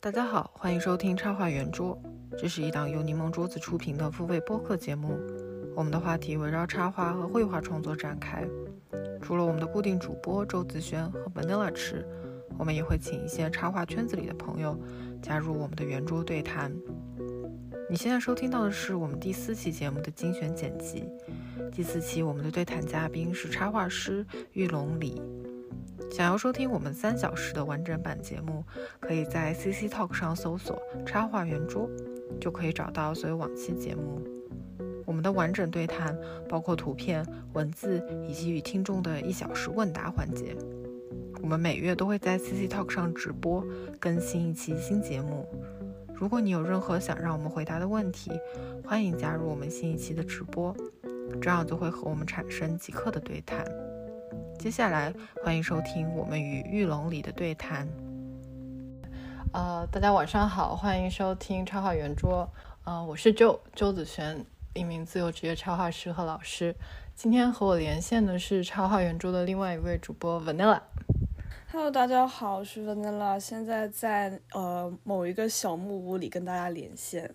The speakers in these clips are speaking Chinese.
大家好，欢迎收听插画圆桌，这是一档由柠檬桌子出品的付费播客节目。我们的话题围绕插画和绘画创作展开。除了我们的固定主播周子轩和 Vanilla 吃，我们也会请一些插画圈子里的朋友加入我们的圆桌对谈。你现在收听到的是我们第四期节目的精选剪辑。第四期我们的对谈嘉宾是插画师玉龙李。想要收听我们三小时的完整版节目，可以在 CC Talk 上搜索“插画圆桌”，就可以找到所有往期节目。我们的完整对谈包括图片、文字以及与听众的一小时问答环节。我们每月都会在 CC Talk 上直播更新一期新节目。如果你有任何想让我们回答的问题，欢迎加入我们新一期的直播，这样就会和我们产生即刻的对谈。接下来，欢迎收听我们与玉龙里的对谈。呃，大家晚上好，欢迎收听插画圆桌。呃，我是周周子璇，一名自由职业插画师和老师。今天和我连线的是插画圆桌的另外一位主播 Vanilla。Hello，大家好，我是 Vanilla，现在在呃某一个小木屋里跟大家连线。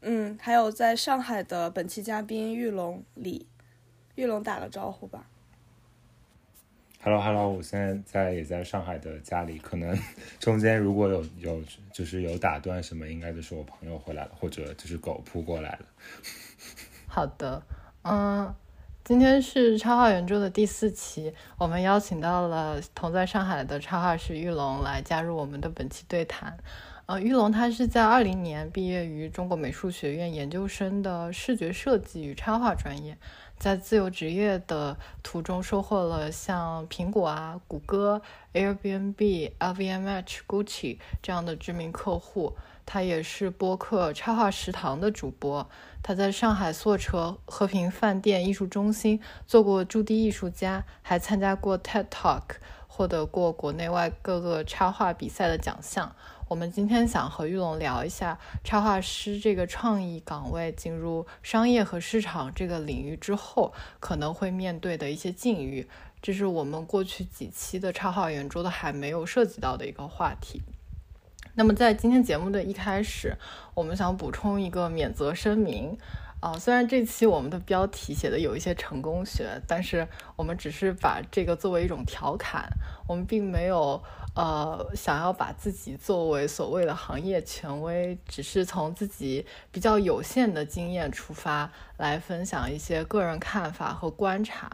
嗯，还有在上海的本期嘉宾玉龙李，玉龙打个招呼吧。Hello，Hello，我现在在也在上海的家里，可能 中间如果有有就是有打断什么，应该就是我朋友回来了，或者就是狗扑过来了。好的，嗯，今天是插画圆桌的第四期，我们邀请到了同在上海的插画师玉龙来加入我们的本期对谈。呃，玉龙他是在二零年毕业于中国美术学院研究生的视觉设计与插画专业。在自由职业的途中，收获了像苹果啊、谷歌、Airbnb、LVMH、Gucci 这样的知名客户。他也是播客插画食堂的主播。他在上海坐车和平饭店艺术中心做过驻地艺术家，还参加过 TED Talk，获得过国内外各个插画比赛的奖项。我们今天想和玉龙聊一下插画师这个创意岗位进入商业和市场这个领域之后可能会面对的一些境遇，这是我们过去几期的插画圆桌都还没有涉及到的一个话题。那么在今天节目的一开始，我们想补充一个免责声明。啊，虽然这期我们的标题写的有一些成功学，但是我们只是把这个作为一种调侃，我们并没有呃想要把自己作为所谓的行业权威，只是从自己比较有限的经验出发来分享一些个人看法和观察。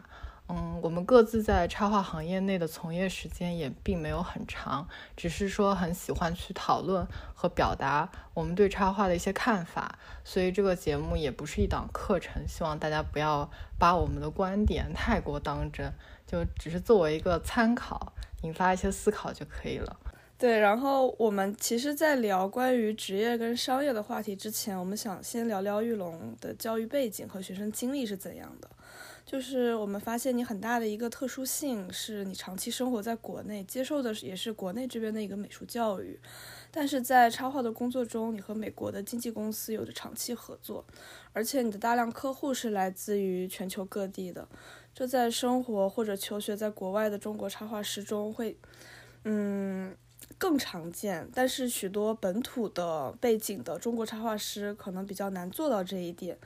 嗯，我们各自在插画行业内的从业时间也并没有很长，只是说很喜欢去讨论和表达我们对插画的一些看法，所以这个节目也不是一档课程，希望大家不要把我们的观点太过当真，就只是作为一个参考，引发一些思考就可以了。对，然后我们其实，在聊关于职业跟商业的话题之前，我们想先聊聊玉龙的教育背景和学生经历是怎样的。就是我们发现你很大的一个特殊性，是你长期生活在国内，接受的也是国内这边的一个美术教育，但是在插画的工作中，你和美国的经纪公司有着长期合作，而且你的大量客户是来自于全球各地的，这在生活或者求学在国外的中国插画师中会，嗯，更常见，但是许多本土的背景的中国插画师可能比较难做到这一点。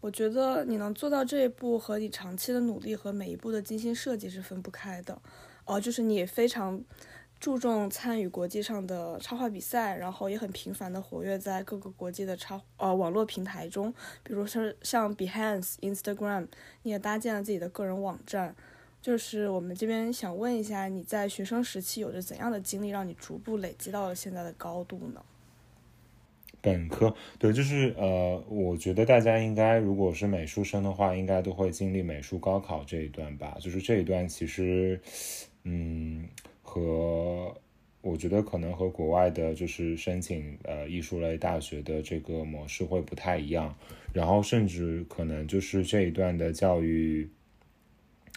我觉得你能做到这一步，和你长期的努力和每一步的精心设计是分不开的。哦，就是你也非常注重参与国际上的插画比赛，然后也很频繁的活跃在各个国际的插呃网络平台中，比如说像 Behance、Instagram，你也搭建了自己的个人网站。就是我们这边想问一下，你在学生时期有着怎样的经历，让你逐步累积到了现在的高度呢？本科对，就是呃，我觉得大家应该，如果是美术生的话，应该都会经历美术高考这一段吧。就是这一段其实，嗯，和我觉得可能和国外的，就是申请呃艺术类大学的这个模式会不太一样。然后甚至可能就是这一段的教育，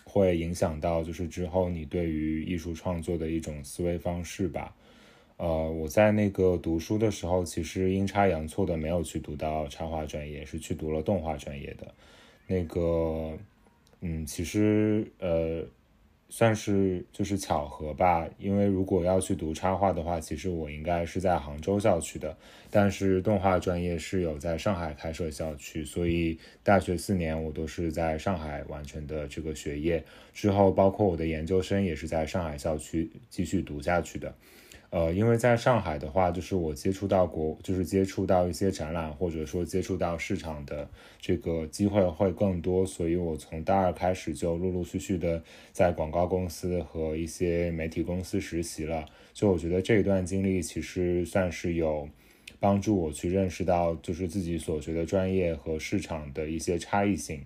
会影响到就是之后你对于艺术创作的一种思维方式吧。呃，我在那个读书的时候，其实阴差阳错的没有去读到插画专业，是去读了动画专业的。那个，嗯，其实呃，算是就是巧合吧，因为如果要去读插画的话，其实我应该是在杭州校区的，但是动画专业是有在上海开设校区，所以大学四年我都是在上海完成的这个学业，之后包括我的研究生也是在上海校区继续读下去的。呃，因为在上海的话，就是我接触到国，就是接触到一些展览，或者说接触到市场的这个机会会更多，所以我从大二开始就陆陆续续的在广告公司和一些媒体公司实习了。就我觉得这一段经历其实算是有帮助我去认识到，就是自己所学的专业和市场的一些差异性。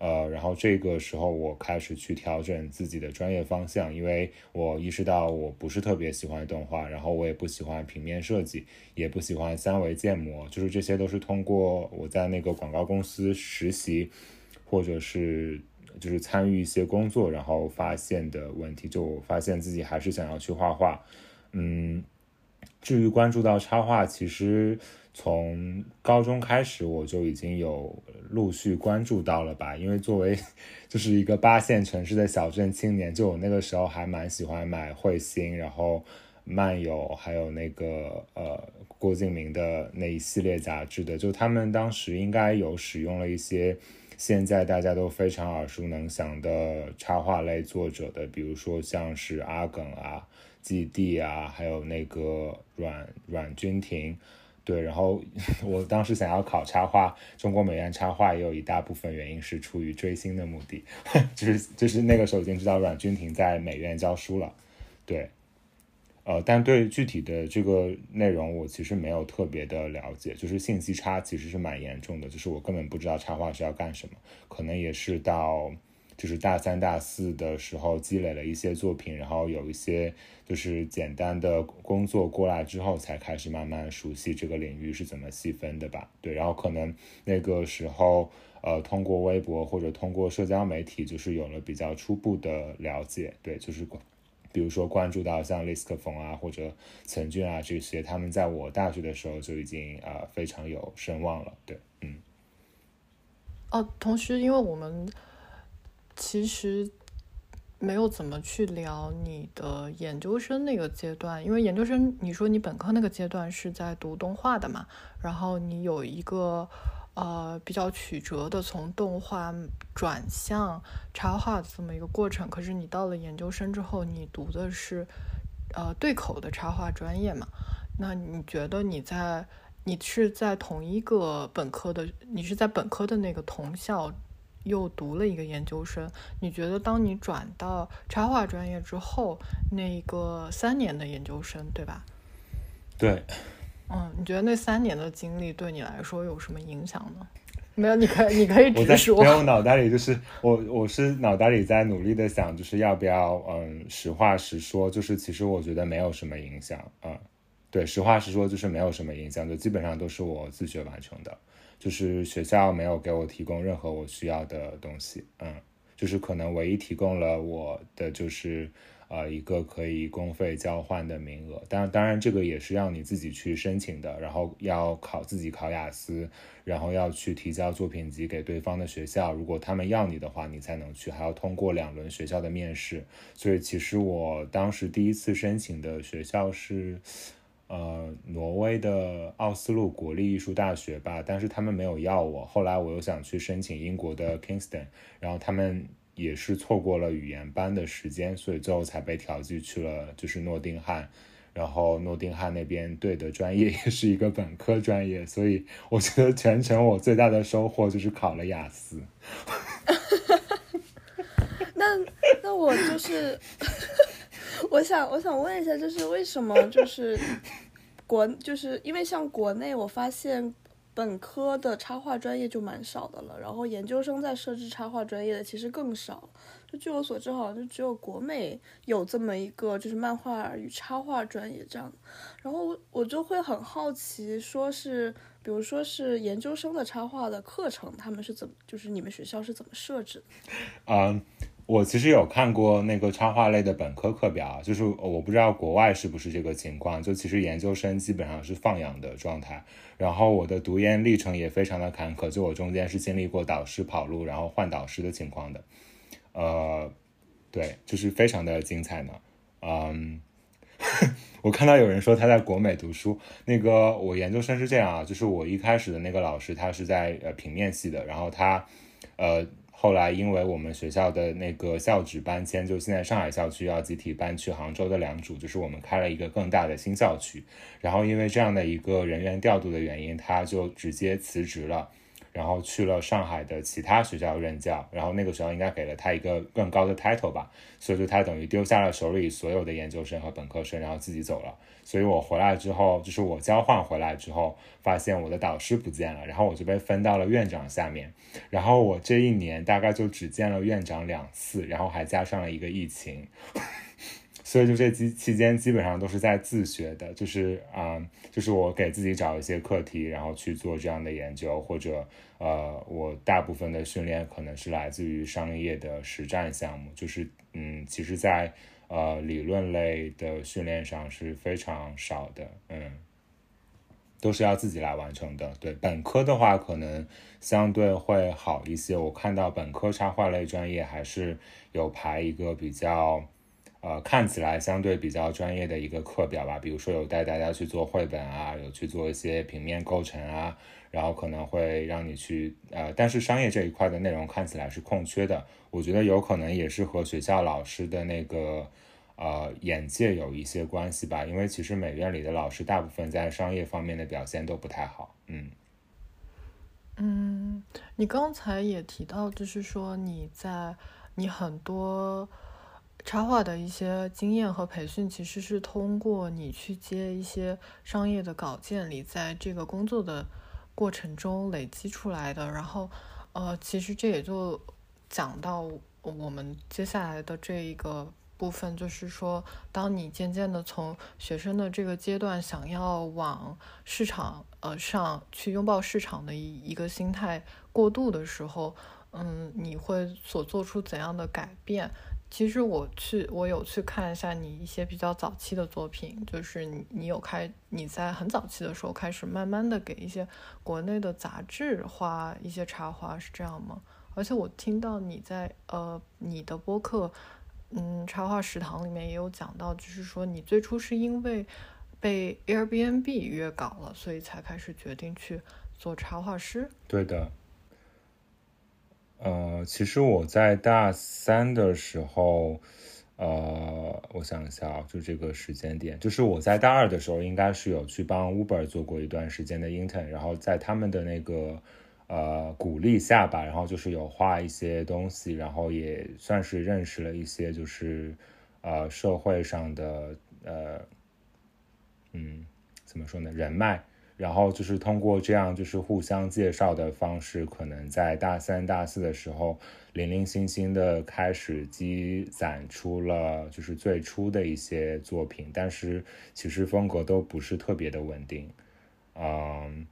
呃，然后这个时候我开始去调整自己的专业方向，因为我意识到我不是特别喜欢动画，然后我也不喜欢平面设计，也不喜欢三维建模，就是这些都是通过我在那个广告公司实习，或者是就是参与一些工作，然后发现的问题，就发现自己还是想要去画画。嗯，至于关注到插画，其实。从高中开始，我就已经有陆续关注到了吧。因为作为 就是一个八线城市的小镇青年，就我那个时候还蛮喜欢买彗星，然后漫游，还有那个呃郭敬明的那一系列杂志的。就他们当时应该有使用了一些现在大家都非常耳熟能详的插画类作者的，比如说像是阿耿啊、基地啊，还有那个阮阮君婷。对，然后 我当时想要考插画，中国美院插画也有一大部分原因是出于追星的目的，就是就是那个时候已经知道阮君婷在美院教书了，对，呃，但对具体的这个内容我其实没有特别的了解，就是信息差其实是蛮严重的，就是我根本不知道插画是要干什么，可能也是到。就是大三、大四的时候积累了一些作品，然后有一些就是简单的工作过来之后，才开始慢慢熟悉这个领域是怎么细分的吧。对，然后可能那个时候，呃，通过微博或者通过社交媒体，就是有了比较初步的了解。对，就是比如说关注到像 Lisk 冯啊或者陈俊啊这些，他们在我大学的时候就已经啊非常有声望了。对，嗯。哦，同时因为我们。其实没有怎么去聊你的研究生那个阶段，因为研究生你说你本科那个阶段是在读动画的嘛，然后你有一个呃比较曲折的从动画转向插画的这么一个过程。可是你到了研究生之后，你读的是呃对口的插画专业嘛？那你觉得你在你是在同一个本科的，你是在本科的那个同校？又读了一个研究生，你觉得当你转到插画专业之后，那个三年的研究生，对吧？对。嗯，你觉得那三年的经历对你来说有什么影响呢？没有，你可以，你可以 直说。没有，脑袋里就是我，我是脑袋里在努力的想，就是要不要，嗯，实话实说，就是其实我觉得没有什么影响，嗯，对，实话实说就是没有什么影响，就基本上都是我自学完成的。就是学校没有给我提供任何我需要的东西，嗯，就是可能唯一提供了我的就是呃一个可以公费交换的名额，当当然这个也是要你自己去申请的，然后要考自己考雅思，然后要去提交作品集给对方的学校，如果他们要你的话，你才能去，还要通过两轮学校的面试，所以其实我当时第一次申请的学校是。呃，挪威的奥斯陆国立艺术大学吧，但是他们没有要我。后来我又想去申请英国的 Kingston，然后他们也是错过了语言班的时间，所以最后才被调剂去了就是诺丁汉。然后诺丁汉那边对的专业 也是一个本科专业，所以我觉得全程我最大的收获就是考了雅思。那那我就是。我想，我想问一下，就是为什么就 是国，就是因为像国内，我发现本科的插画专业就蛮少的了，然后研究生在设置插画专业的其实更少。就据我所知，好像就只有国美有这么一个就是漫画与插画专业这样。然后我就会很好奇，说是比如说是研究生的插画的课程，他们是怎么，就是你们学校是怎么设置的？嗯。我其实有看过那个插画类的本科课表，就是我不知道国外是不是这个情况。就其实研究生基本上是放养的状态，然后我的读研历程也非常的坎坷，就我中间是经历过导师跑路，然后换导师的情况的。呃，对，就是非常的精彩呢。嗯，我看到有人说他在国美读书，那个我研究生是这样啊，就是我一开始的那个老师他是在呃平面系的，然后他呃。后来，因为我们学校的那个校址搬迁，就现在上海校区要集体搬去杭州的良渚，就是我们开了一个更大的新校区。然后因为这样的一个人员调度的原因，他就直接辞职了。然后去了上海的其他学校任教，然后那个时候应该给了他一个更高的 title 吧，所以就他等于丢下了手里所有的研究生和本科生，然后自己走了。所以我回来之后，就是我交换回来之后，发现我的导师不见了，然后我就被分到了院长下面，然后我这一年大概就只见了院长两次，然后还加上了一个疫情。所以就这期期间基本上都是在自学的，就是啊，就是我给自己找一些课题，然后去做这样的研究，或者呃，我大部分的训练可能是来自于商业的实战项目，就是嗯，其实，在呃理论类的训练上是非常少的，嗯，都是要自己来完成的。对本科的话，可能相对会好一些。我看到本科插画类专业还是有排一个比较。呃，看起来相对比较专业的一个课表吧，比如说有带大家去做绘本啊，有去做一些平面构成啊，然后可能会让你去呃，但是商业这一块的内容看起来是空缺的，我觉得有可能也是和学校老师的那个呃眼界有一些关系吧，因为其实美院里的老师大部分在商业方面的表现都不太好，嗯嗯，你刚才也提到，就是说你在你很多。插画的一些经验和培训，其实是通过你去接一些商业的稿件里，在这个工作的过程中累积出来的。然后，呃，其实这也就讲到我们接下来的这一个部分，就是说，当你渐渐的从学生的这个阶段，想要往市场呃上去拥抱市场的一一个心态过渡的时候，嗯，你会所做出怎样的改变？其实我去，我有去看一下你一些比较早期的作品，就是你你有开你在很早期的时候开始慢慢的给一些国内的杂志画一些插画，是这样吗？而且我听到你在呃你的播客，嗯，插画食堂里面也有讲到，就是说你最初是因为被 Airbnb 约稿了，所以才开始决定去做插画师。对的。呃，其实我在大三的时候，呃，我想一下啊，就这个时间点，就是我在大二的时候，应该是有去帮 Uber 做过一段时间的 intern，然后在他们的那个呃鼓励下吧，然后就是有画一些东西，然后也算是认识了一些就是呃社会上的呃嗯怎么说呢人脉。然后就是通过这样就是互相介绍的方式，可能在大三、大四的时候，零零星星的开始积攒出了就是最初的一些作品，但是其实风格都不是特别的稳定。嗯，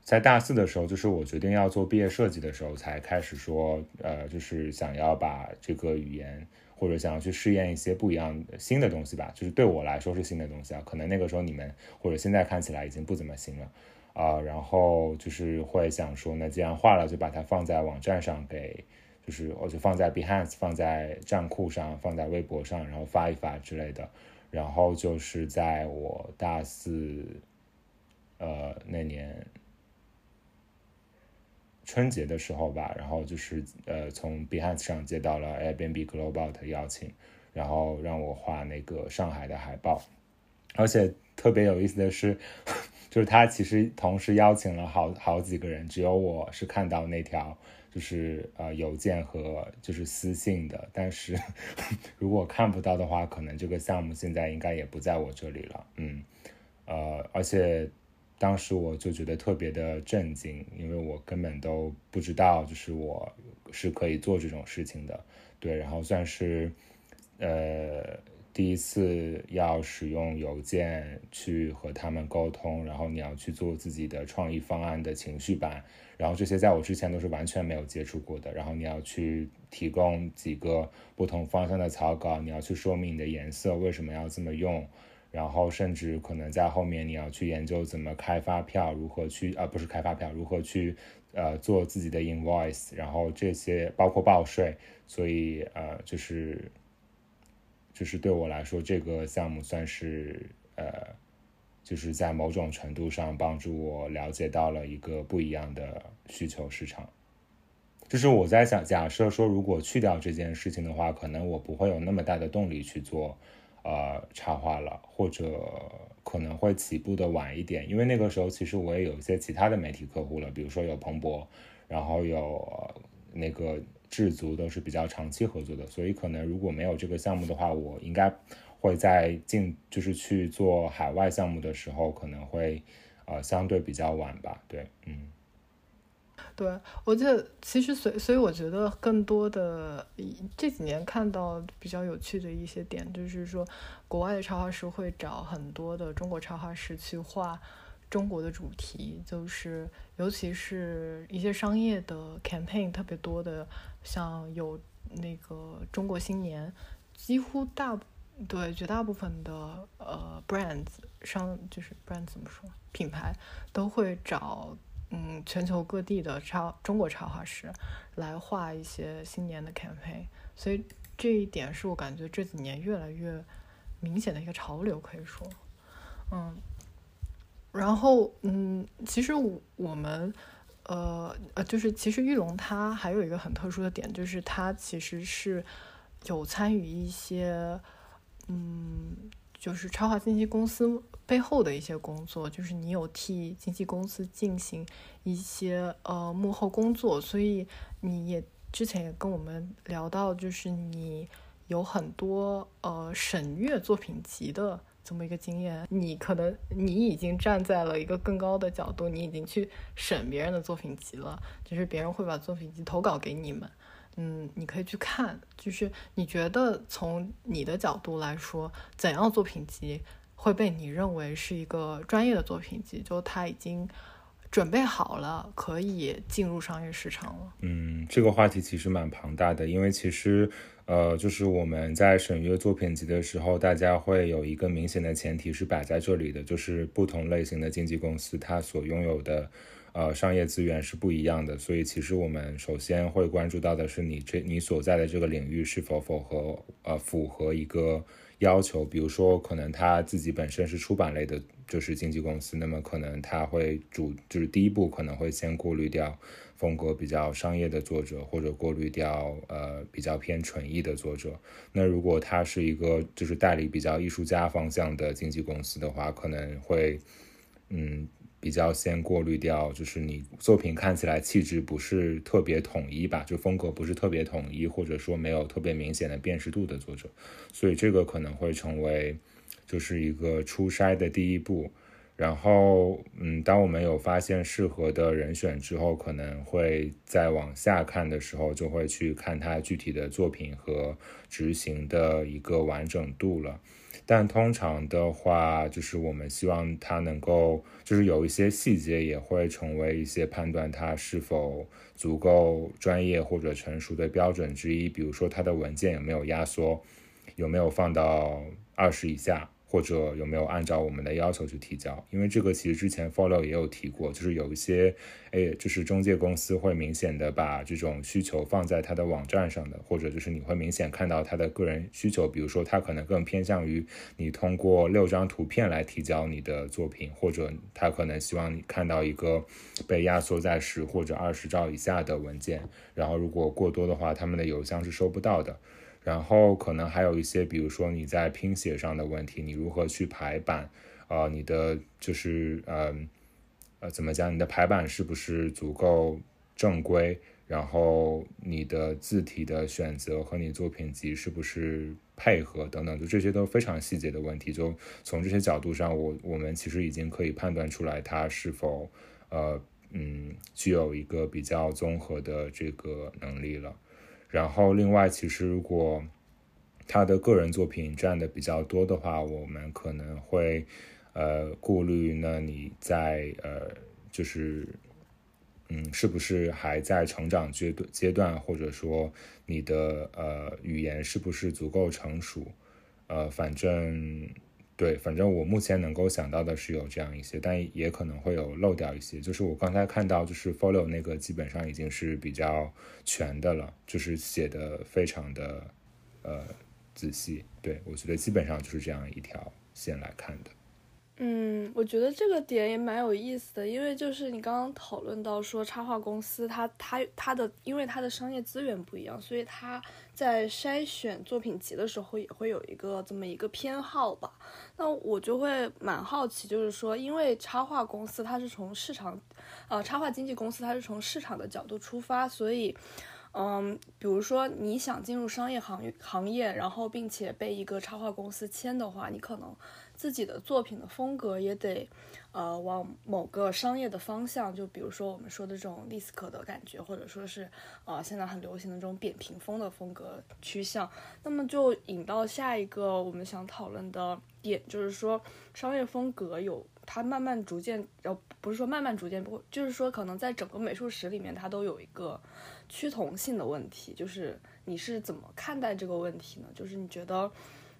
在大四的时候，就是我决定要做毕业设计的时候，才开始说，呃，就是想要把这个语言。或者想要去试验一些不一样的新的东西吧，就是对我来说是新的东西啊。可能那个时候你们或者现在看起来已经不怎么新了啊。然后就是会想说，那既然画了，就把它放在网站上给，就是我就放在 Behance，放在站库上，放在微博上，然后发一发之类的。然后就是在我大四，呃那年。春节的时候吧，然后就是呃从 Behance 上接到了 Airbnb Global 的邀请，然后让我画那个上海的海报，而且特别有意思的是，就是他其实同时邀请了好好几个人，只有我是看到那条就是呃邮件和就是私信的，但是 如果看不到的话，可能这个项目现在应该也不在我这里了，嗯，呃，而且。当时我就觉得特别的震惊，因为我根本都不知道，就是我是可以做这种事情的，对，然后算是，呃，第一次要使用邮件去和他们沟通，然后你要去做自己的创意方案的情绪版，然后这些在我之前都是完全没有接触过的，然后你要去提供几个不同方向的草稿，你要去说明你的颜色为什么要这么用。然后甚至可能在后面你要去研究怎么开发票，如何去呃不是开发票，如何去呃做自己的 invoice，然后这些包括报税，所以呃就是就是对我来说这个项目算是呃就是在某种程度上帮助我了解到了一个不一样的需求市场。就是我在想，假设说如果去掉这件事情的话，可能我不会有那么大的动力去做，呃，插画了，或者可能会起步的晚一点，因为那个时候其实我也有一些其他的媒体客户了，比如说有彭博，然后有那个智足都是比较长期合作的，所以可能如果没有这个项目的话，我应该会在进就是去做海外项目的时候，可能会呃相对比较晚吧，对，嗯。对，我记得其实所所以我觉得更多的这几年看到比较有趣的一些点，就是说国外的插画师会找很多的中国插画师去画中国的主题，就是尤其是一些商业的 campaign 特别多的，像有那个中国新年，几乎大对绝大部分的呃 brands 商就是 brand 怎么说品牌都会找。嗯，全球各地的插中国插画师来画一些新年的 campaign，所以这一点是我感觉这几年越来越明显的一个潮流，可以说，嗯，然后嗯，其实我们呃呃，就是其实玉龙它还有一个很特殊的点，就是它其实是有参与一些嗯。就是超华经纪公司背后的一些工作，就是你有替经纪公司进行一些呃幕后工作，所以你也之前也跟我们聊到，就是你有很多呃审阅作品集的这么一个经验，你可能你已经站在了一个更高的角度，你已经去审别人的作品集了，就是别人会把作品集投稿给你们。嗯，你可以去看，就是你觉得从你的角度来说，怎样作品集会被你认为是一个专业的作品集？就它已经准备好了，可以进入商业市场了。嗯，这个话题其实蛮庞大的，因为其实呃，就是我们在审阅作品集的时候，大家会有一个明显的前提是摆在这里的，就是不同类型的经纪公司它所拥有的。呃，商业资源是不一样的，所以其实我们首先会关注到的是你这你所在的这个领域是否符合呃符合一个要求，比如说可能他自己本身是出版类的，就是经纪公司，那么可能他会主就是第一步可能会先过滤掉风格比较商业的作者，或者过滤掉呃比较偏纯艺的作者。那如果他是一个就是代理比较艺术家方向的经纪公司的话，可能会嗯。比较先过滤掉，就是你作品看起来气质不是特别统一吧，就风格不是特别统一，或者说没有特别明显的辨识度的作者，所以这个可能会成为就是一个初筛的第一步。然后，嗯，当我们有发现适合的人选之后，可能会再往下看的时候，就会去看他具体的作品和执行的一个完整度了。但通常的话，就是我们希望它能够，就是有一些细节也会成为一些判断它是否足够专业或者成熟的标准之一。比如说，它的文件有没有压缩，有没有放到二十以下。或者有没有按照我们的要求去提交？因为这个其实之前 Follow 也有提过，就是有一些，哎，就是中介公司会明显的把这种需求放在他的网站上的，或者就是你会明显看到他的个人需求，比如说他可能更偏向于你通过六张图片来提交你的作品，或者他可能希望你看到一个被压缩在十或者二十兆以下的文件，然后如果过多的话，他们的邮箱是收不到的。然后可能还有一些，比如说你在拼写上的问题，你如何去排版？呃，你的就是呃呃怎么讲？你的排版是不是足够正规？然后你的字体的选择和你作品集是不是配合等等，就这些都非常细节的问题。就从这些角度上，我我们其实已经可以判断出来它是否呃嗯具有一个比较综合的这个能力了。然后，另外，其实如果他的个人作品占的比较多的话，我们可能会呃顾虑，那你在呃就是嗯，是不是还在成长阶段阶段，或者说你的呃语言是不是足够成熟？呃，反正对，反正我目前能够想到的是有这样一些，但也可能会有漏掉一些。就是我刚才看到，就是 Follow 那个基本上已经是比较全的了，就是写的非常的呃仔细。对我觉得基本上就是这样一条线来看的。嗯，我觉得这个点也蛮有意思的，因为就是你刚刚讨论到说插画公司它它它的，因为它的商业资源不一样，所以它在筛选作品集的时候也会有一个这么一个偏好吧。那我就会蛮好奇，就是说，因为插画公司它是从市场，呃，插画经纪公司它是从市场的角度出发，所以。嗯，比如说你想进入商业行行业，然后并且被一个插画公司签的话，你可能自己的作品的风格也得，呃，往某个商业的方向，就比如说我们说的这种利斯可的感觉，或者说是呃现在很流行的这种扁平风的风格趋向。那么就引到下一个我们想讨论的点，就是说商业风格有它慢慢逐渐，呃，不是说慢慢逐渐，不就是说可能在整个美术史里面它都有一个。趋同性的问题，就是你是怎么看待这个问题呢？就是你觉得，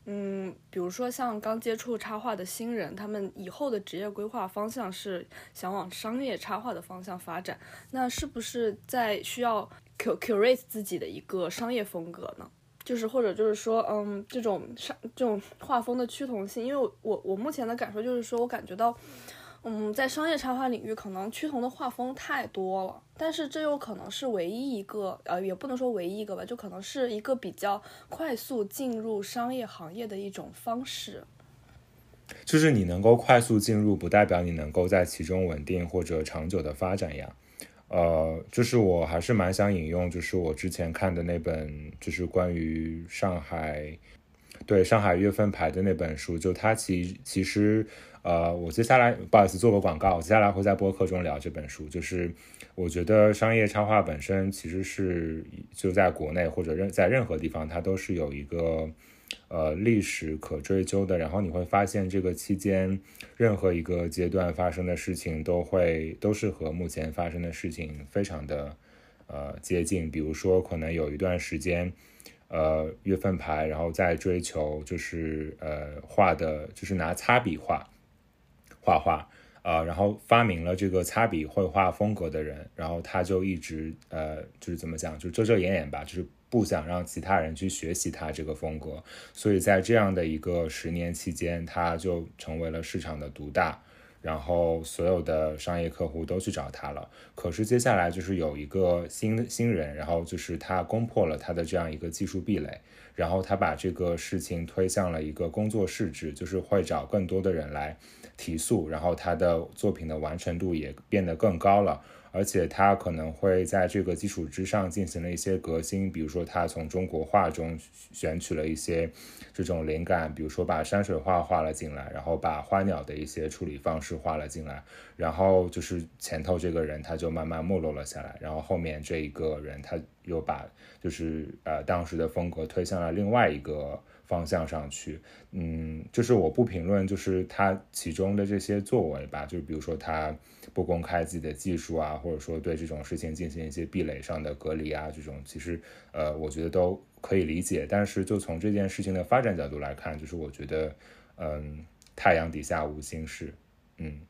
嗯，比如说像刚接触插画的新人，他们以后的职业规划方向是想往商业插画的方向发展，那是不是在需要 curate 自己的一个商业风格呢？就是或者就是说，嗯，这种商这种画风的趋同性，因为我我目前的感受就是说我感觉到。嗯在商业插画领域，可能趋同的画风太多了，但是这又可能是唯一一个，呃，也不能说唯一一个吧，就可能是一个比较快速进入商业行业的一种方式。就是你能够快速进入，不代表你能够在其中稳定或者长久的发展呀。呃，就是我还是蛮想引用，就是我之前看的那本，就是关于上海，对上海月份牌的那本书，就它其其实。呃，我接下来不好意思做个广告，我接下来会在播客中聊这本书。就是我觉得商业插画本身其实是就在国内或者任在任何地方，它都是有一个呃历史可追究的。然后你会发现这个期间任何一个阶段发生的事情都会都是和目前发生的事情非常的呃接近。比如说可能有一段时间，呃月份牌，然后在追求就是呃画的就是拿擦笔画。画画，呃，然后发明了这个擦笔绘画风格的人，然后他就一直，呃，就是怎么讲，就遮遮掩掩吧，就是不想让其他人去学习他这个风格，所以在这样的一个十年期间，他就成为了市场的独大，然后所有的商业客户都去找他了。可是接下来就是有一个新新人，然后就是他攻破了他的这样一个技术壁垒，然后他把这个事情推向了一个工作室制，就是会找更多的人来。提速，然后他的作品的完成度也变得更高了，而且他可能会在这个基础之上进行了一些革新，比如说他从中国画中选取了一些这种灵感，比如说把山水画画了进来，然后把花鸟的一些处理方式画了进来，然后就是前头这个人他就慢慢没落了下来，然后后面这一个人他又把就是呃当时的风格推向了另外一个。方向上去，嗯，就是我不评论，就是他其中的这些作为吧，就是比如说他不公开自己的技术啊，或者说对这种事情进行一些壁垒上的隔离啊，这种其实呃，我觉得都可以理解。但是就从这件事情的发展角度来看，就是我觉得，嗯，太阳底下无新事，嗯。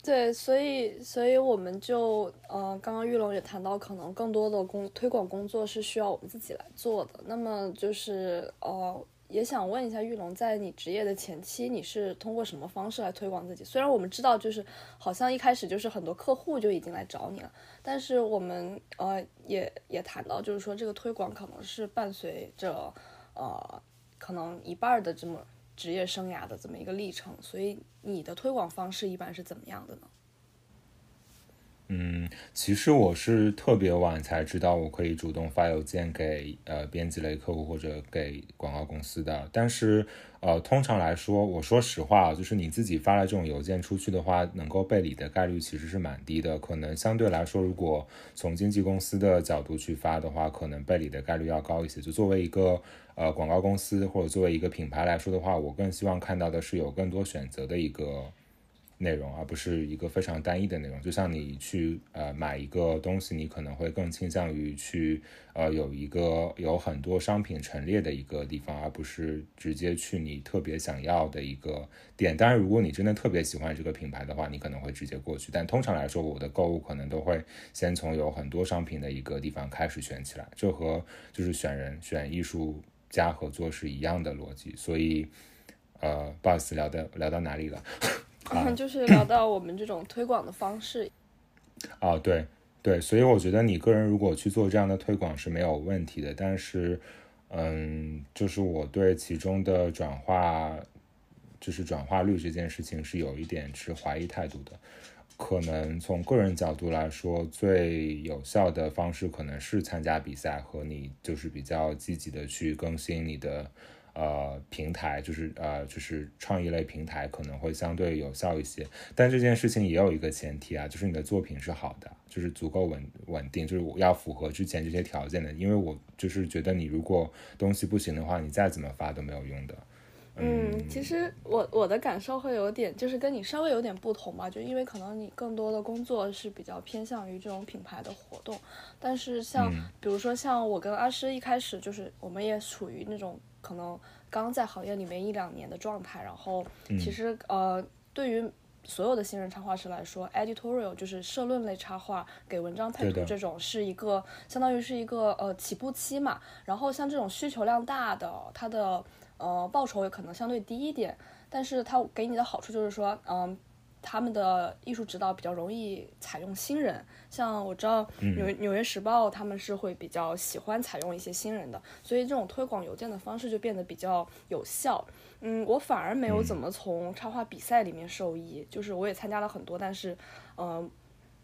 对，所以，所以我们就，呃，刚刚玉龙也谈到，可能更多的工推广工作是需要我们自己来做的。那么就是，呃，也想问一下玉龙，在你职业的前期，你是通过什么方式来推广自己？虽然我们知道，就是好像一开始就是很多客户就已经来找你了，但是我们，呃，也也谈到，就是说这个推广可能是伴随着，呃，可能一半的这么。职业生涯的这么一个历程，所以你的推广方式一般是怎么样的呢？嗯，其实我是特别晚才知道我可以主动发邮件给呃编辑类客户或者给广告公司的，但是呃通常来说，我说实话，就是你自己发了这种邮件出去的话，能够被理的概率其实是蛮低的。可能相对来说，如果从经纪公司的角度去发的话，可能被理的概率要高一些。就作为一个呃广告公司或者作为一个品牌来说的话，我更希望看到的是有更多选择的一个内容，而不是一个非常单一的内容。就像你去呃买一个东西，你可能会更倾向于去呃有一个有很多商品陈列的一个地方，而不是直接去你特别想要的一个店。当然，如果你真的特别喜欢这个品牌的话，你可能会直接过去。但通常来说，我的购物可能都会先从有很多商品的一个地方开始选起来，这和就是选人选艺术家合作是一样的逻辑。所以，呃，不好意思，聊到聊到哪里了？就是聊到我们这种推广的方式，啊，对对，所以我觉得你个人如果去做这样的推广是没有问题的，但是，嗯，就是我对其中的转化，就是转化率这件事情是有一点持怀疑态度的。可能从个人角度来说，最有效的方式可能是参加比赛和你就是比较积极的去更新你的。呃，平台就是呃，就是创意类平台可能会相对有效一些，但这件事情也有一个前提啊，就是你的作品是好的，就是足够稳稳定，就是要符合之前这些条件的。因为我就是觉得你如果东西不行的话，你再怎么发都没有用的。嗯，其实我我的感受会有点，就是跟你稍微有点不同吧，就因为可能你更多的工作是比较偏向于这种品牌的活动，但是像比如说像我跟阿诗一开始就是我们也属于那种。可能刚在行业里面一两年的状态，然后其实呃，对于所有的新人插画师来说，editorial 就是社论类插画，给文章配图这种是一个相当于是一个呃起步期嘛。然后像这种需求量大的，它的呃报酬也可能相对低一点，但是它给你的好处就是说，嗯。他们的艺术指导比较容易采用新人，像我知道纽纽约时报他们是会比较喜欢采用一些新人的，所以这种推广邮件的方式就变得比较有效。嗯，我反而没有怎么从插画比赛里面受益，就是我也参加了很多，但是，嗯，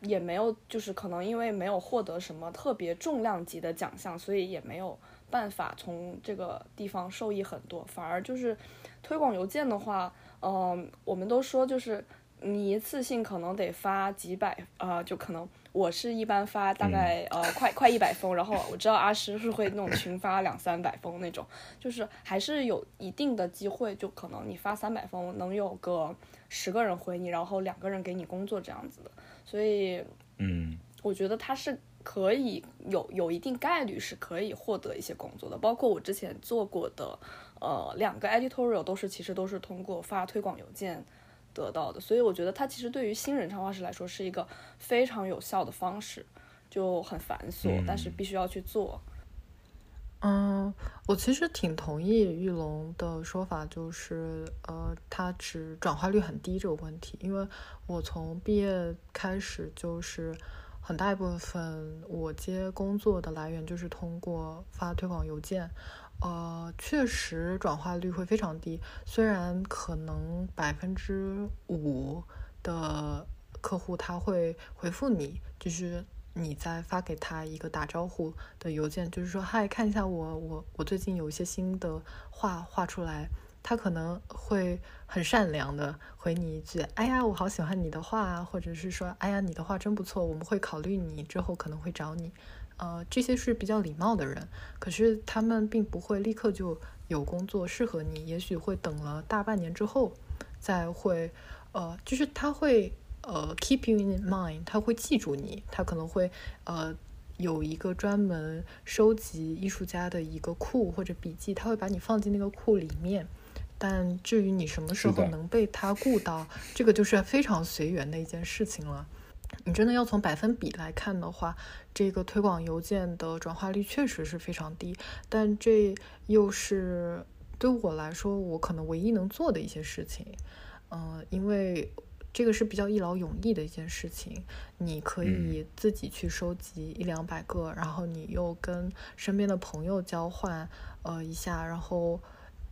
也没有，就是可能因为没有获得什么特别重量级的奖项，所以也没有办法从这个地方受益很多。反而就是推广邮件的话，嗯，我们都说就是。你一次性可能得发几百，呃，就可能我是一般发大概呃快快一百封，然后我知道阿诗是会那种群发两三百封那种，就是还是有一定的机会，就可能你发三百封能有个十个人回你，然后两个人给你工作这样子的，所以嗯，我觉得他是可以有有一定概率是可以获得一些工作的，包括我之前做过的呃两个 editorial 都是其实都是通过发推广邮件。得到的，所以我觉得它其实对于新人插画师来说是一个非常有效的方式，就很繁琐，但是必须要去做。嗯，我其实挺同意玉龙的说法，就是呃，它只转化率很低这个问题，因为我从毕业开始就是很大一部分我接工作的来源就是通过发推广邮件。呃，确实转化率会非常低。虽然可能百分之五的客户他会回复你，就是你在发给他一个打招呼的邮件，就是说嗨，看一下我我我最近有一些新的画画出来，他可能会很善良的回你一句，哎呀，我好喜欢你的画啊，或者是说，哎呀，你的话真不错，我们会考虑你，之后可能会找你。呃，这些是比较礼貌的人，可是他们并不会立刻就有工作适合你，也许会等了大半年之后，再会，呃，就是他会呃 keep you in mind，他会记住你，他可能会呃有一个专门收集艺术家的一个库或者笔记，他会把你放进那个库里面，但至于你什么时候能被他顾到，这个就是非常随缘的一件事情了。你真的要从百分比来看的话，这个推广邮件的转化率确实是非常低，但这又是对我来说我可能唯一能做的一些事情。嗯，因为这个是比较一劳永逸的一件事情，你可以自己去收集一两百个，然后你又跟身边的朋友交换，呃一下，然后。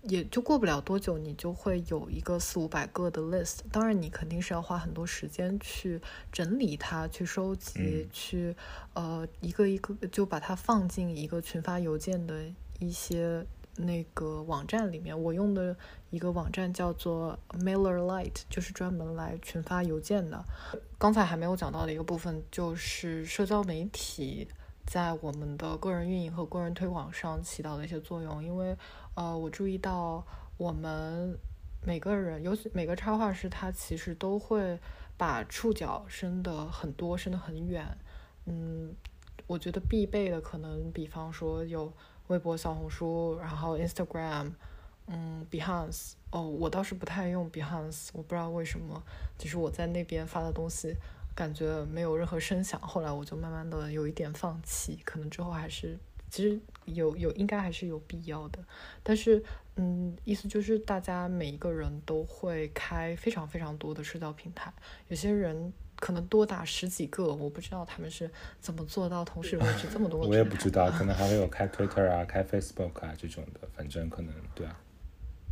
也就过不了多久，你就会有一个四五百个的 list。当然，你肯定是要花很多时间去整理它、去收集、去呃一个一个就把它放进一个群发邮件的一些那个网站里面。我用的一个网站叫做 MailerLite，就是专门来群发邮件的。刚才还没有讲到的一个部分就是社交媒体在我们的个人运营和个人推广上起到的一些作用，因为。呃，我注意到我们每个人，尤其每个插画师，他其实都会把触角伸得很多，伸得很远。嗯，我觉得必备的可能，比方说有微博、小红书，然后 Instagram，嗯，Behance。哦，我倒是不太用 Behance，我不知道为什么，就是我在那边发的东西，感觉没有任何声响。后来我就慢慢的有一点放弃，可能之后还是。其实有有应该还是有必要的，但是嗯，意思就是大家每一个人都会开非常非常多的社交平台，有些人可能多打十几个，我不知道他们是怎么做到同时维持这么多。我也不知道，可能还会有开 Twitter 啊、开 Facebook 啊这种的，反正可能对啊。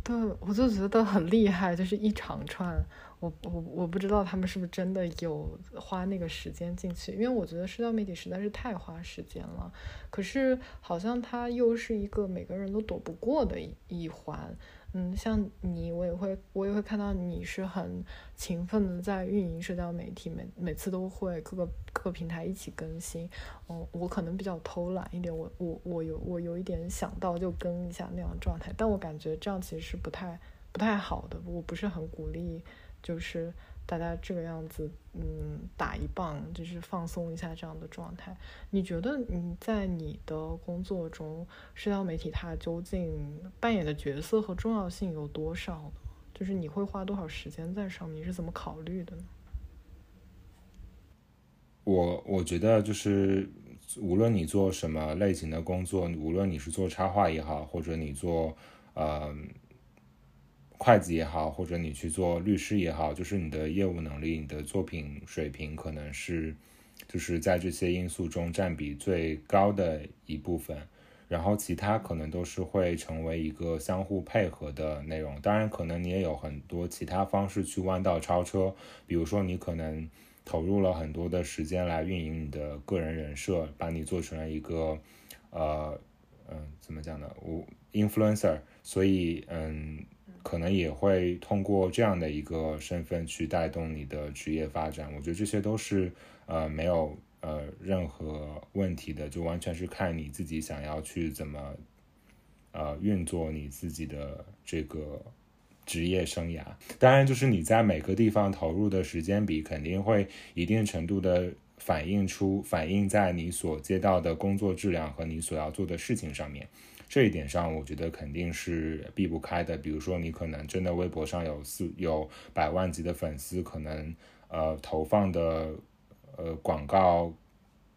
对，我就觉得很厉害，就是一长串。我我我不知道他们是不是真的有花那个时间进去，因为我觉得社交媒体实在是太花时间了。可是好像它又是一个每个人都躲不过的一一环。嗯，像你，我也会我也会看到你是很勤奋的在运营社交媒体，每每次都会各个各个平台一起更新。嗯，我可能比较偷懒一点，我我我有我有一点想到就更一下那样状态，但我感觉这样其实是不太不太好的，我不是很鼓励。就是大家这个样子，嗯，打一棒，就是放松一下这样的状态。你觉得你在你的工作中，社交媒体它究竟扮演的角色和重要性有多少呢？就是你会花多少时间在上面？你是怎么考虑的呢？我我觉得就是，无论你做什么类型的工作，无论你是做插画也好，或者你做，呃。会计也好，或者你去做律师也好，就是你的业务能力、你的作品水平，可能是就是在这些因素中占比最高的一部分。然后其他可能都是会成为一个相互配合的内容。当然，可能你也有很多其他方式去弯道超车，比如说你可能投入了很多的时间来运营你的个人人设，把你做成了一个呃嗯怎么讲呢？我 influencer，所以嗯。可能也会通过这样的一个身份去带动你的职业发展，我觉得这些都是呃没有呃任何问题的，就完全是看你自己想要去怎么呃运作你自己的这个职业生涯。当然，就是你在每个地方投入的时间比，肯定会一定程度的反映出反映在你所接到的工作质量和你所要做的事情上面。这一点上，我觉得肯定是避不开的。比如说，你可能真的微博上有四有百万级的粉丝，可能呃投放的呃广告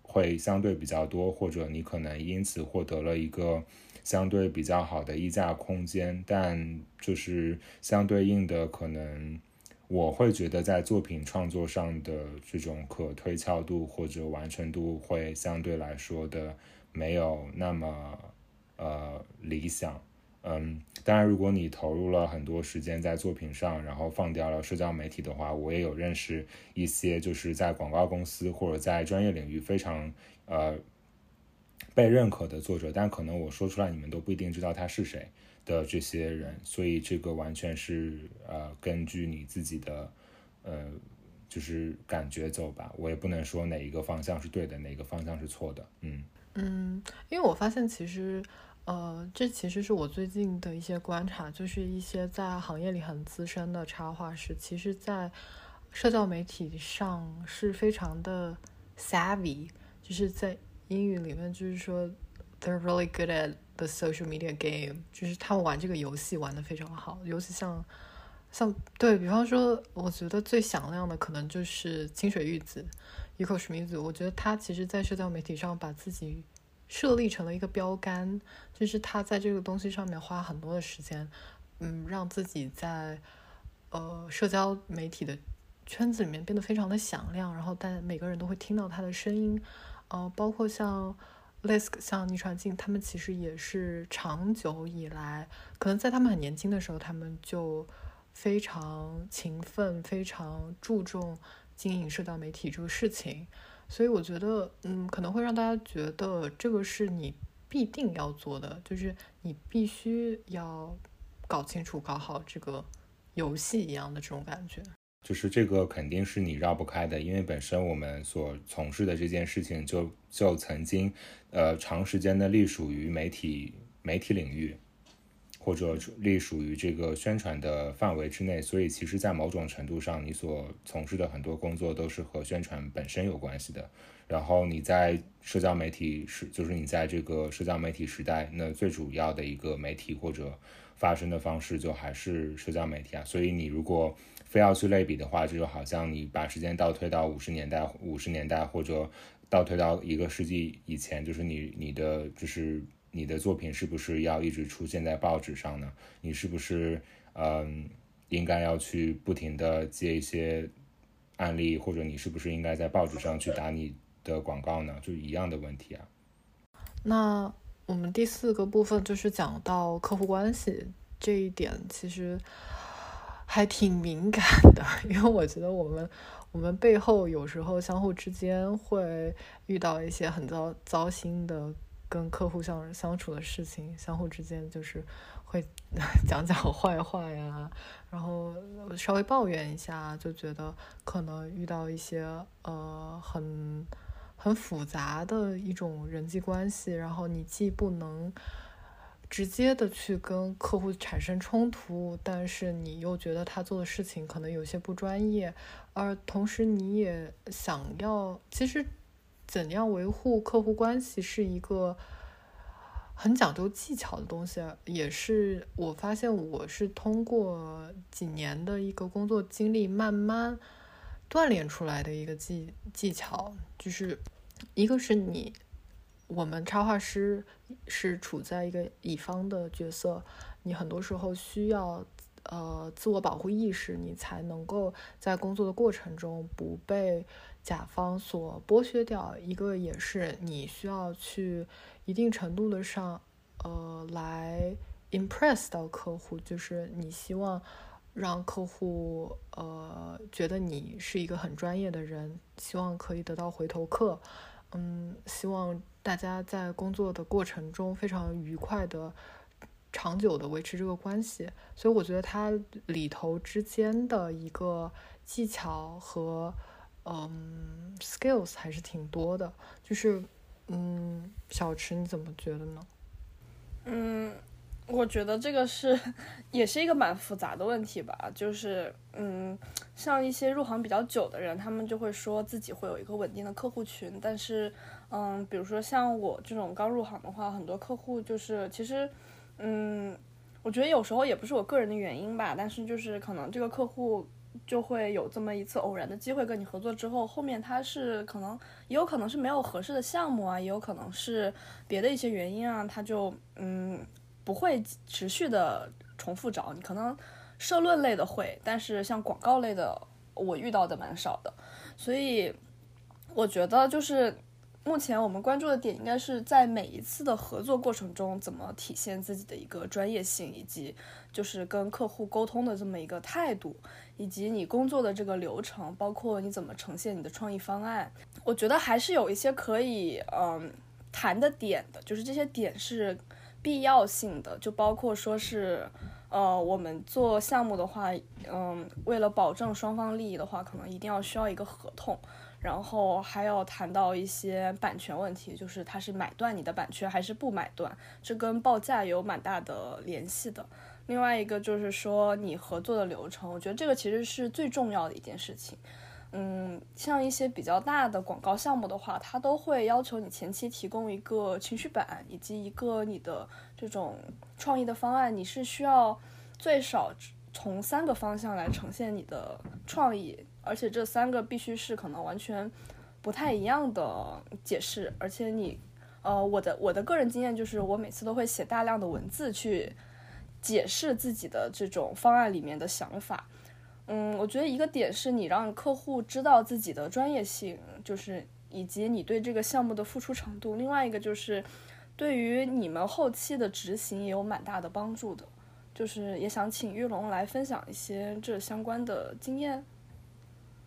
会相对比较多，或者你可能因此获得了一个相对比较好的溢价空间。但就是相对应的，可能我会觉得在作品创作上的这种可推敲度或者完成度会相对来说的没有那么。呃，理想，嗯，当然，如果你投入了很多时间在作品上，然后放掉了社交媒体的话，我也有认识一些就是在广告公司或者在专业领域非常呃被认可的作者，但可能我说出来你们都不一定知道他是谁的这些人，所以这个完全是呃根据你自己的呃就是感觉走吧，我也不能说哪一个方向是对的，哪个方向是错的，嗯。嗯，因为我发现其实，呃，这其实是我最近的一些观察，就是一些在行业里很资深的插画师，其实，在社交媒体上是非常的 savvy，就是在英语里面就是说，they're really good at the social media game，就是他们玩这个游戏玩的非常好，尤其像像对比方说，我觉得最响亮的可能就是清水玉子。一口史密斯，我觉得他其实，在社交媒体上把自己设立成了一个标杆，就是他在这个东西上面花很多的时间，嗯，让自己在呃社交媒体的圈子里面变得非常的响亮，然后但每个人都会听到他的声音，呃，包括像 Lisk、像倪传静，他们其实也是长久以来，可能在他们很年轻的时候，他们就非常勤奋，非常注重。经营社交媒体这个事情，所以我觉得，嗯，可能会让大家觉得这个是你必定要做的，就是你必须要搞清楚、搞好这个游戏一样的这种感觉。就是这个肯定是你绕不开的，因为本身我们所从事的这件事情就就曾经，呃，长时间的隶属于媒体媒体领域。或者隶属于这个宣传的范围之内，所以其实，在某种程度上，你所从事的很多工作都是和宣传本身有关系的。然后你在社交媒体时，就是你在这个社交媒体时代，那最主要的一个媒体或者发声的方式，就还是社交媒体啊。所以你如果非要去类比的话，这就好像你把时间倒推到五十年代，五十年代或者倒推到一个世纪以前，就是你你的就是你的作品是不是要一直出现在报纸上呢？你是不是嗯应该要去不停的接一些案例，或者你是不是应该在报纸上去打你？的广告呢，就一样的问题啊。那我们第四个部分就是讲到客户关系这一点，其实还挺敏感的，因为我觉得我们我们背后有时候相互之间会遇到一些很糟糟心的跟客户相相处的事情，相互之间就是会 讲讲坏话呀，然后稍微抱怨一下，就觉得可能遇到一些呃很。很复杂的一种人际关系，然后你既不能直接的去跟客户产生冲突，但是你又觉得他做的事情可能有些不专业，而同时你也想要，其实怎样维护客户关系是一个很讲究技巧的东西，也是我发现我是通过几年的一个工作经历慢慢锻炼出来的一个技技巧，就是。一个是你，我们插画师是处在一个乙方的角色，你很多时候需要呃自我保护意识，你才能够在工作的过程中不被甲方所剥削掉。一个也是你需要去一定程度的上呃来 impress 到客户，就是你希望让客户呃觉得你是一个很专业的人，希望可以得到回头客。嗯，希望大家在工作的过程中非常愉快的、长久的维持这个关系。所以我觉得它里头之间的一个技巧和嗯 skills 还是挺多的。就是嗯，小池你怎么觉得呢？嗯。我觉得这个是，也是一个蛮复杂的问题吧。就是，嗯，像一些入行比较久的人，他们就会说自己会有一个稳定的客户群。但是，嗯，比如说像我这种刚入行的话，很多客户就是，其实，嗯，我觉得有时候也不是我个人的原因吧。但是就是可能这个客户就会有这么一次偶然的机会跟你合作之后，后面他是可能也有可能是没有合适的项目啊，也有可能是别的一些原因啊，他就，嗯。不会持续的重复找你，可能社论类的会，但是像广告类的，我遇到的蛮少的。所以我觉得就是目前我们关注的点，应该是在每一次的合作过程中，怎么体现自己的一个专业性，以及就是跟客户沟通的这么一个态度，以及你工作的这个流程，包括你怎么呈现你的创意方案。我觉得还是有一些可以嗯谈的点的，就是这些点是。必要性的就包括说是，呃，我们做项目的话，嗯，为了保证双方利益的话，可能一定要需要一个合同，然后还要谈到一些版权问题，就是他是买断你的版权还是不买断，这跟报价有蛮大的联系的。另外一个就是说你合作的流程，我觉得这个其实是最重要的一件事情。嗯，像一些比较大的广告项目的话，它都会要求你前期提供一个情绪板以及一个你的这种创意的方案。你是需要最少从三个方向来呈现你的创意，而且这三个必须是可能完全不太一样的解释。而且你，呃，我的我的个人经验就是，我每次都会写大量的文字去解释自己的这种方案里面的想法。嗯，我觉得一个点是你让客户知道自己的专业性，就是以及你对这个项目的付出程度。另外一个就是对于你们后期的执行也有蛮大的帮助的。就是也想请玉龙来分享一些这相关的经验。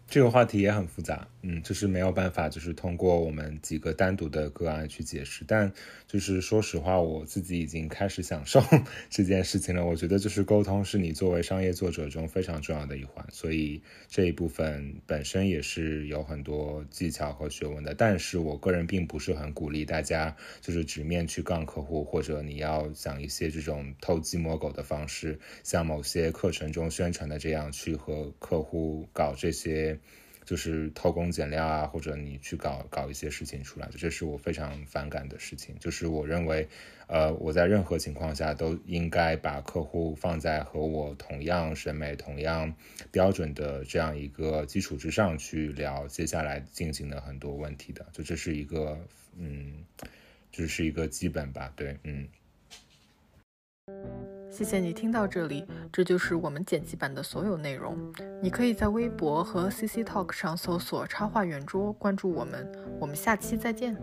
这个话题也很复杂，嗯，就是没有办法，就是通过我们几个单独的个案去解释。但就是说实话，我自己已经开始享受 这件事情了。我觉得就是沟通是你作为商业作者中非常重要的一环，所以这一部分本身也是有很多技巧和学问的。但是我个人并不是很鼓励大家就是直面去杠客户，或者你要想一些这种偷鸡摸狗的方式，像某些课程中宣传的这样去和客户搞这些。就是偷工减料啊，或者你去搞搞一些事情出来，这是我非常反感的事情。就是我认为，呃，我在任何情况下都应该把客户放在和我同样审美、同样标准的这样一个基础之上去聊接下来进行的很多问题的。就这是一个，嗯，就是一个基本吧。对，嗯。谢谢你听到这里，这就是我们剪辑版的所有内容，你可以在微博和 CC talk 上搜索插画圆桌，关注我们，我们下期再见。